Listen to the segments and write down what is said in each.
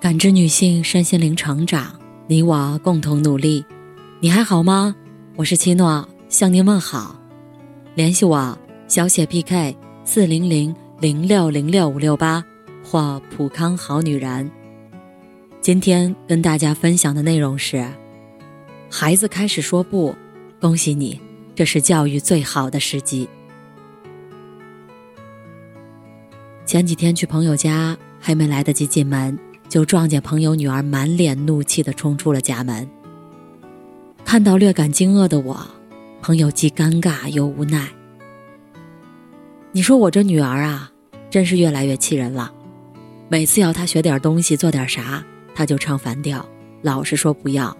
感知女性身心灵成长，你我共同努力。你还好吗？我是七诺，向您问好。联系我小写 PK 四零零零六零六五六八或普康好女人。今天跟大家分享的内容是：孩子开始说不，恭喜你，这是教育最好的时机。前几天去朋友家，还没来得及进门。就撞见朋友女儿满脸怒气的冲出了家门。看到略感惊愕的我，朋友既尴尬又无奈。你说我这女儿啊，真是越来越气人了。每次要她学点东西、做点啥，她就唱反调，老是说不要。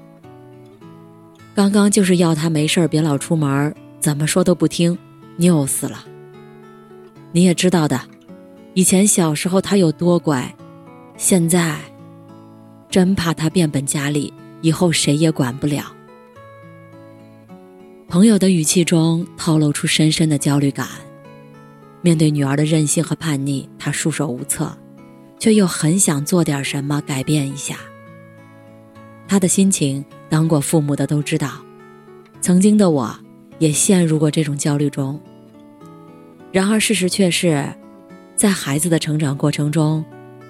刚刚就是要她没事别老出门，怎么说都不听，拗死了。你也知道的，以前小时候她有多乖。现在，真怕他变本加厉，以后谁也管不了。朋友的语气中透露出深深的焦虑感。面对女儿的任性和叛逆，他束手无策，却又很想做点什么改变一下。他的心情，当过父母的都知道。曾经的我，也陷入过这种焦虑中。然而，事实却是，在孩子的成长过程中。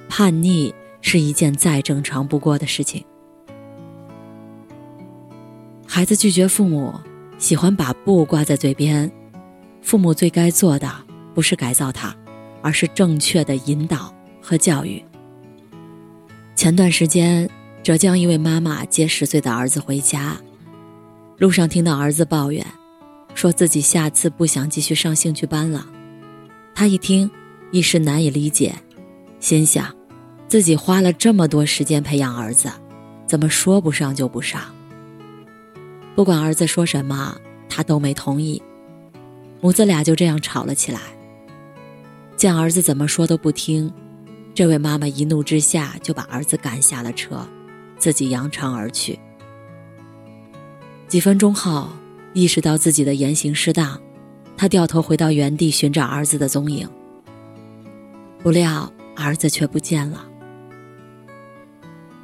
叛逆是一件再正常不过的事情。孩子拒绝父母，喜欢把“不”挂在嘴边，父母最该做的不是改造他，而是正确的引导和教育。前段时间，浙江一位妈妈接十岁的儿子回家，路上听到儿子抱怨，说自己下次不想继续上兴趣班了。他一听，一时难以理解，心想。自己花了这么多时间培养儿子，怎么说不上就不上？不管儿子说什么，他都没同意。母子俩就这样吵了起来。见儿子怎么说都不听，这位妈妈一怒之下就把儿子赶下了车，自己扬长而去。几分钟后，意识到自己的言行失当，他掉头回到原地寻找儿子的踪影。不料儿子却不见了。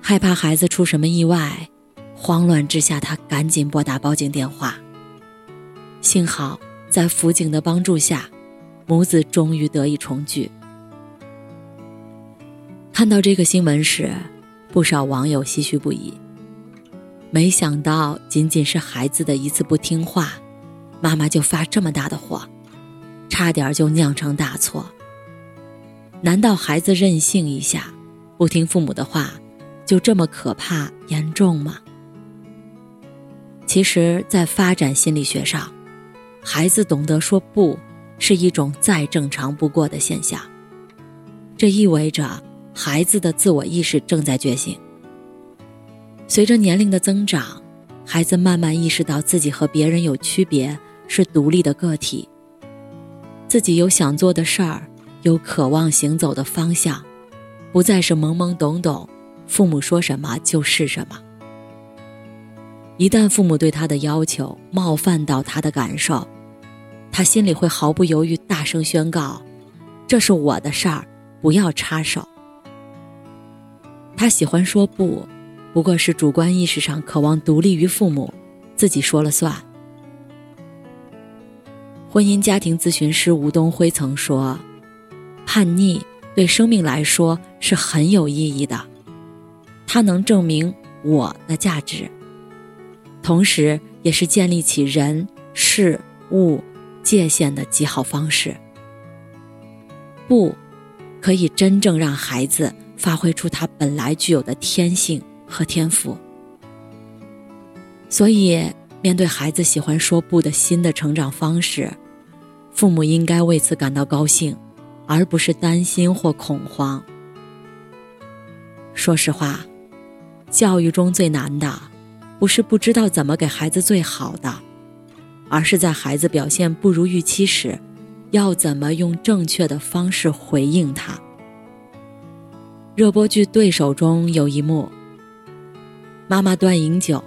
害怕孩子出什么意外，慌乱之下，他赶紧拨打报警电话。幸好在辅警的帮助下，母子终于得以重聚。看到这个新闻时，不少网友唏嘘不已。没想到，仅仅是孩子的一次不听话，妈妈就发这么大的火，差点就酿成大错。难道孩子任性一下，不听父母的话？就这么可怕严重吗？其实，在发展心理学上，孩子懂得说不是一种再正常不过的现象。这意味着孩子的自我意识正在觉醒。随着年龄的增长，孩子慢慢意识到自己和别人有区别，是独立的个体。自己有想做的事儿，有渴望行走的方向，不再是懵懵懂懂。父母说什么就是什么。一旦父母对他的要求冒犯到他的感受，他心里会毫不犹豫大声宣告：“这是我的事儿，不要插手。”他喜欢说不，不过是主观意识上渴望独立于父母，自己说了算。婚姻家庭咨询师吴东辉曾说：“叛逆对生命来说是很有意义的。”它能证明我的价值，同时也是建立起人事物界限的极好方式。不，可以真正让孩子发挥出他本来具有的天性和天赋。所以，面对孩子喜欢说不的新的成长方式，父母应该为此感到高兴，而不是担心或恐慌。说实话。教育中最难的，不是不知道怎么给孩子最好的，而是在孩子表现不如预期时，要怎么用正确的方式回应他。热播剧《对手》中有一幕，妈妈端饮酒，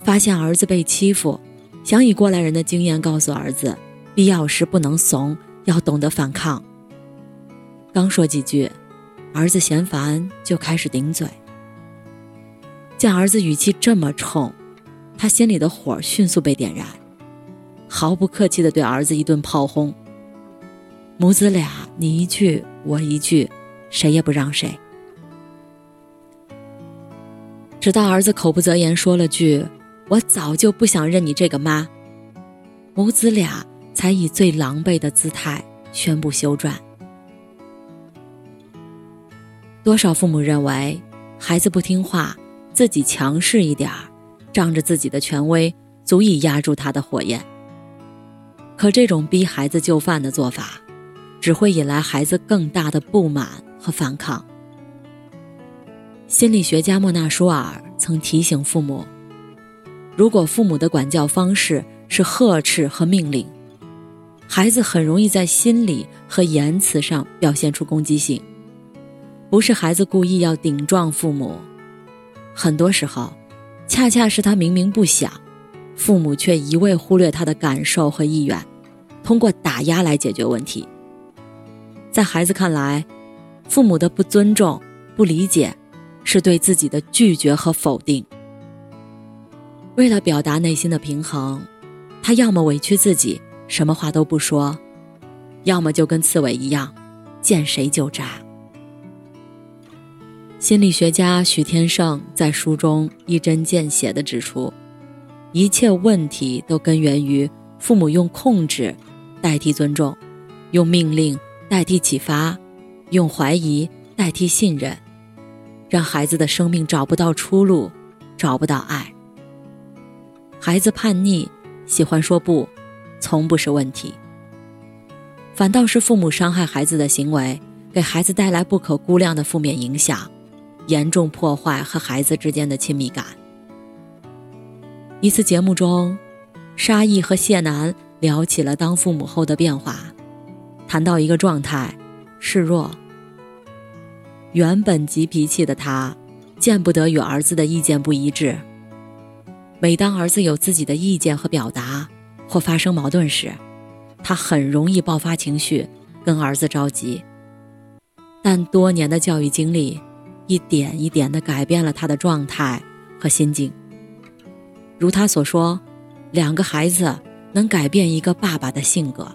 发现儿子被欺负，想以过来人的经验告诉儿子，必要时不能怂，要懂得反抗。刚说几句，儿子嫌烦就开始顶嘴。见儿子语气这么冲，他心里的火迅速被点燃，毫不客气地对儿子一顿炮轰。母子俩你一句我一句，谁也不让谁。直到儿子口不择言说了句：“我早就不想认你这个妈。”母子俩才以最狼狈的姿态宣布休战。多少父母认为，孩子不听话，自己强势一点儿，仗着自己的权威，足以压住他的火焰。可这种逼孩子就范的做法，只会引来孩子更大的不满和反抗。心理学家莫纳舒尔曾提醒父母：，如果父母的管教方式是呵斥和命令，孩子很容易在心理和言辞上表现出攻击性。不是孩子故意要顶撞父母，很多时候，恰恰是他明明不想，父母却一味忽略他的感受和意愿，通过打压来解决问题。在孩子看来，父母的不尊重、不理解，是对自己的拒绝和否定。为了表达内心的平衡，他要么委屈自己，什么话都不说，要么就跟刺猬一样，见谁就扎。心理学家许天胜在书中一针见血地指出，一切问题都根源于父母用控制代替尊重，用命令代替启发，用怀疑代替信任，让孩子的生命找不到出路，找不到爱。孩子叛逆，喜欢说不，从不是问题，反倒是父母伤害孩子的行为，给孩子带来不可估量的负面影响。严重破坏和孩子之间的亲密感。一次节目中，沙溢和谢楠聊起了当父母后的变化，谈到一个状态：示弱。原本急脾气的他，见不得与儿子的意见不一致。每当儿子有自己的意见和表达，或发生矛盾时，他很容易爆发情绪，跟儿子着急。但多年的教育经历。一点一点地改变了他的状态和心境。如他所说，两个孩子能改变一个爸爸的性格。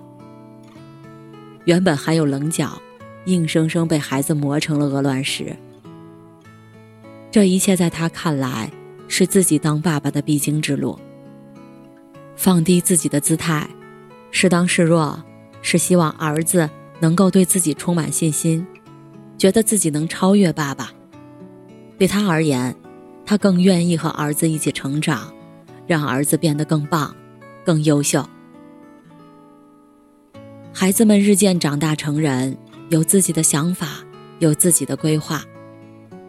原本还有棱角，硬生生被孩子磨成了鹅卵石。这一切在他看来，是自己当爸爸的必经之路。放低自己的姿态，适当示弱，是希望儿子能够对自己充满信心，觉得自己能超越爸爸。对他而言，他更愿意和儿子一起成长，让儿子变得更棒、更优秀。孩子们日渐长大成人，有自己的想法，有自己的规划。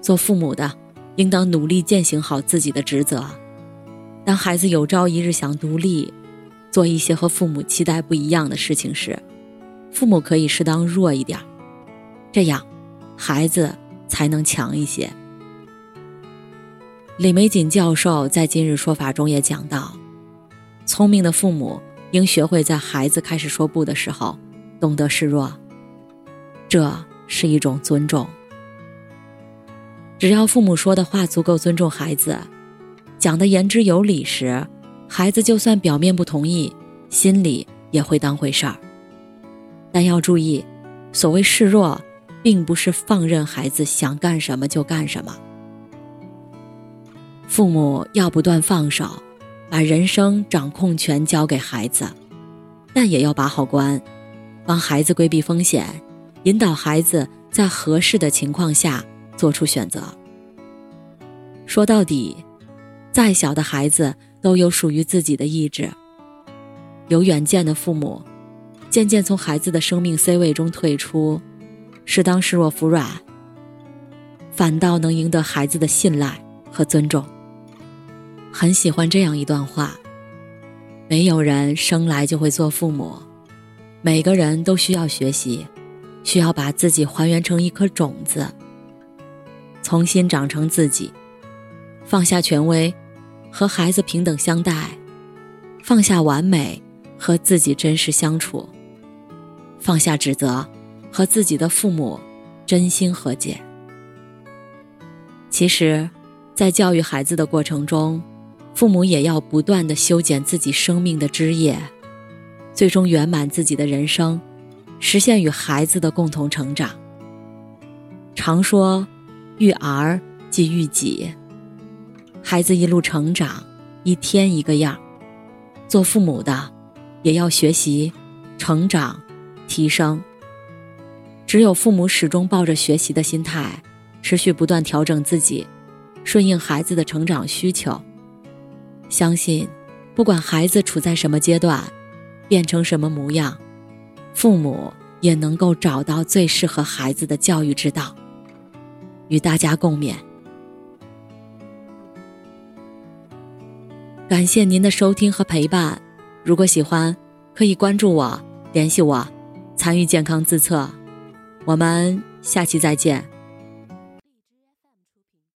做父母的，应当努力践行好自己的职责。当孩子有朝一日想独立，做一些和父母期待不一样的事情时，父母可以适当弱一点，这样，孩子才能强一些。李玫瑾教授在今日说法中也讲到，聪明的父母应学会在孩子开始说不的时候，懂得示弱。这是一种尊重。只要父母说的话足够尊重孩子，讲的言之有理时，孩子就算表面不同意，心里也会当回事儿。但要注意，所谓示弱，并不是放任孩子想干什么就干什么。父母要不断放手，把人生掌控权交给孩子，但也要把好关，帮孩子规避风险，引导孩子在合适的情况下做出选择。说到底，再小的孩子都有属于自己的意志。有远见的父母，渐渐从孩子的生命 C 位中退出，适当示弱服软，反倒能赢得孩子的信赖和尊重。很喜欢这样一段话：没有人生来就会做父母，每个人都需要学习，需要把自己还原成一颗种子，重新长成自己，放下权威，和孩子平等相待，放下完美，和自己真实相处，放下指责，和自己的父母真心和解。其实。在教育孩子的过程中，父母也要不断的修剪自己生命的枝叶，最终圆满自己的人生，实现与孩子的共同成长。常说，育儿即育己。孩子一路成长，一天一个样，做父母的也要学习、成长、提升。只有父母始终抱着学习的心态，持续不断调整自己。顺应孩子的成长需求，相信，不管孩子处在什么阶段，变成什么模样，父母也能够找到最适合孩子的教育之道。与大家共勉。感谢您的收听和陪伴，如果喜欢，可以关注我，联系我，参与健康自测。我们下期再见。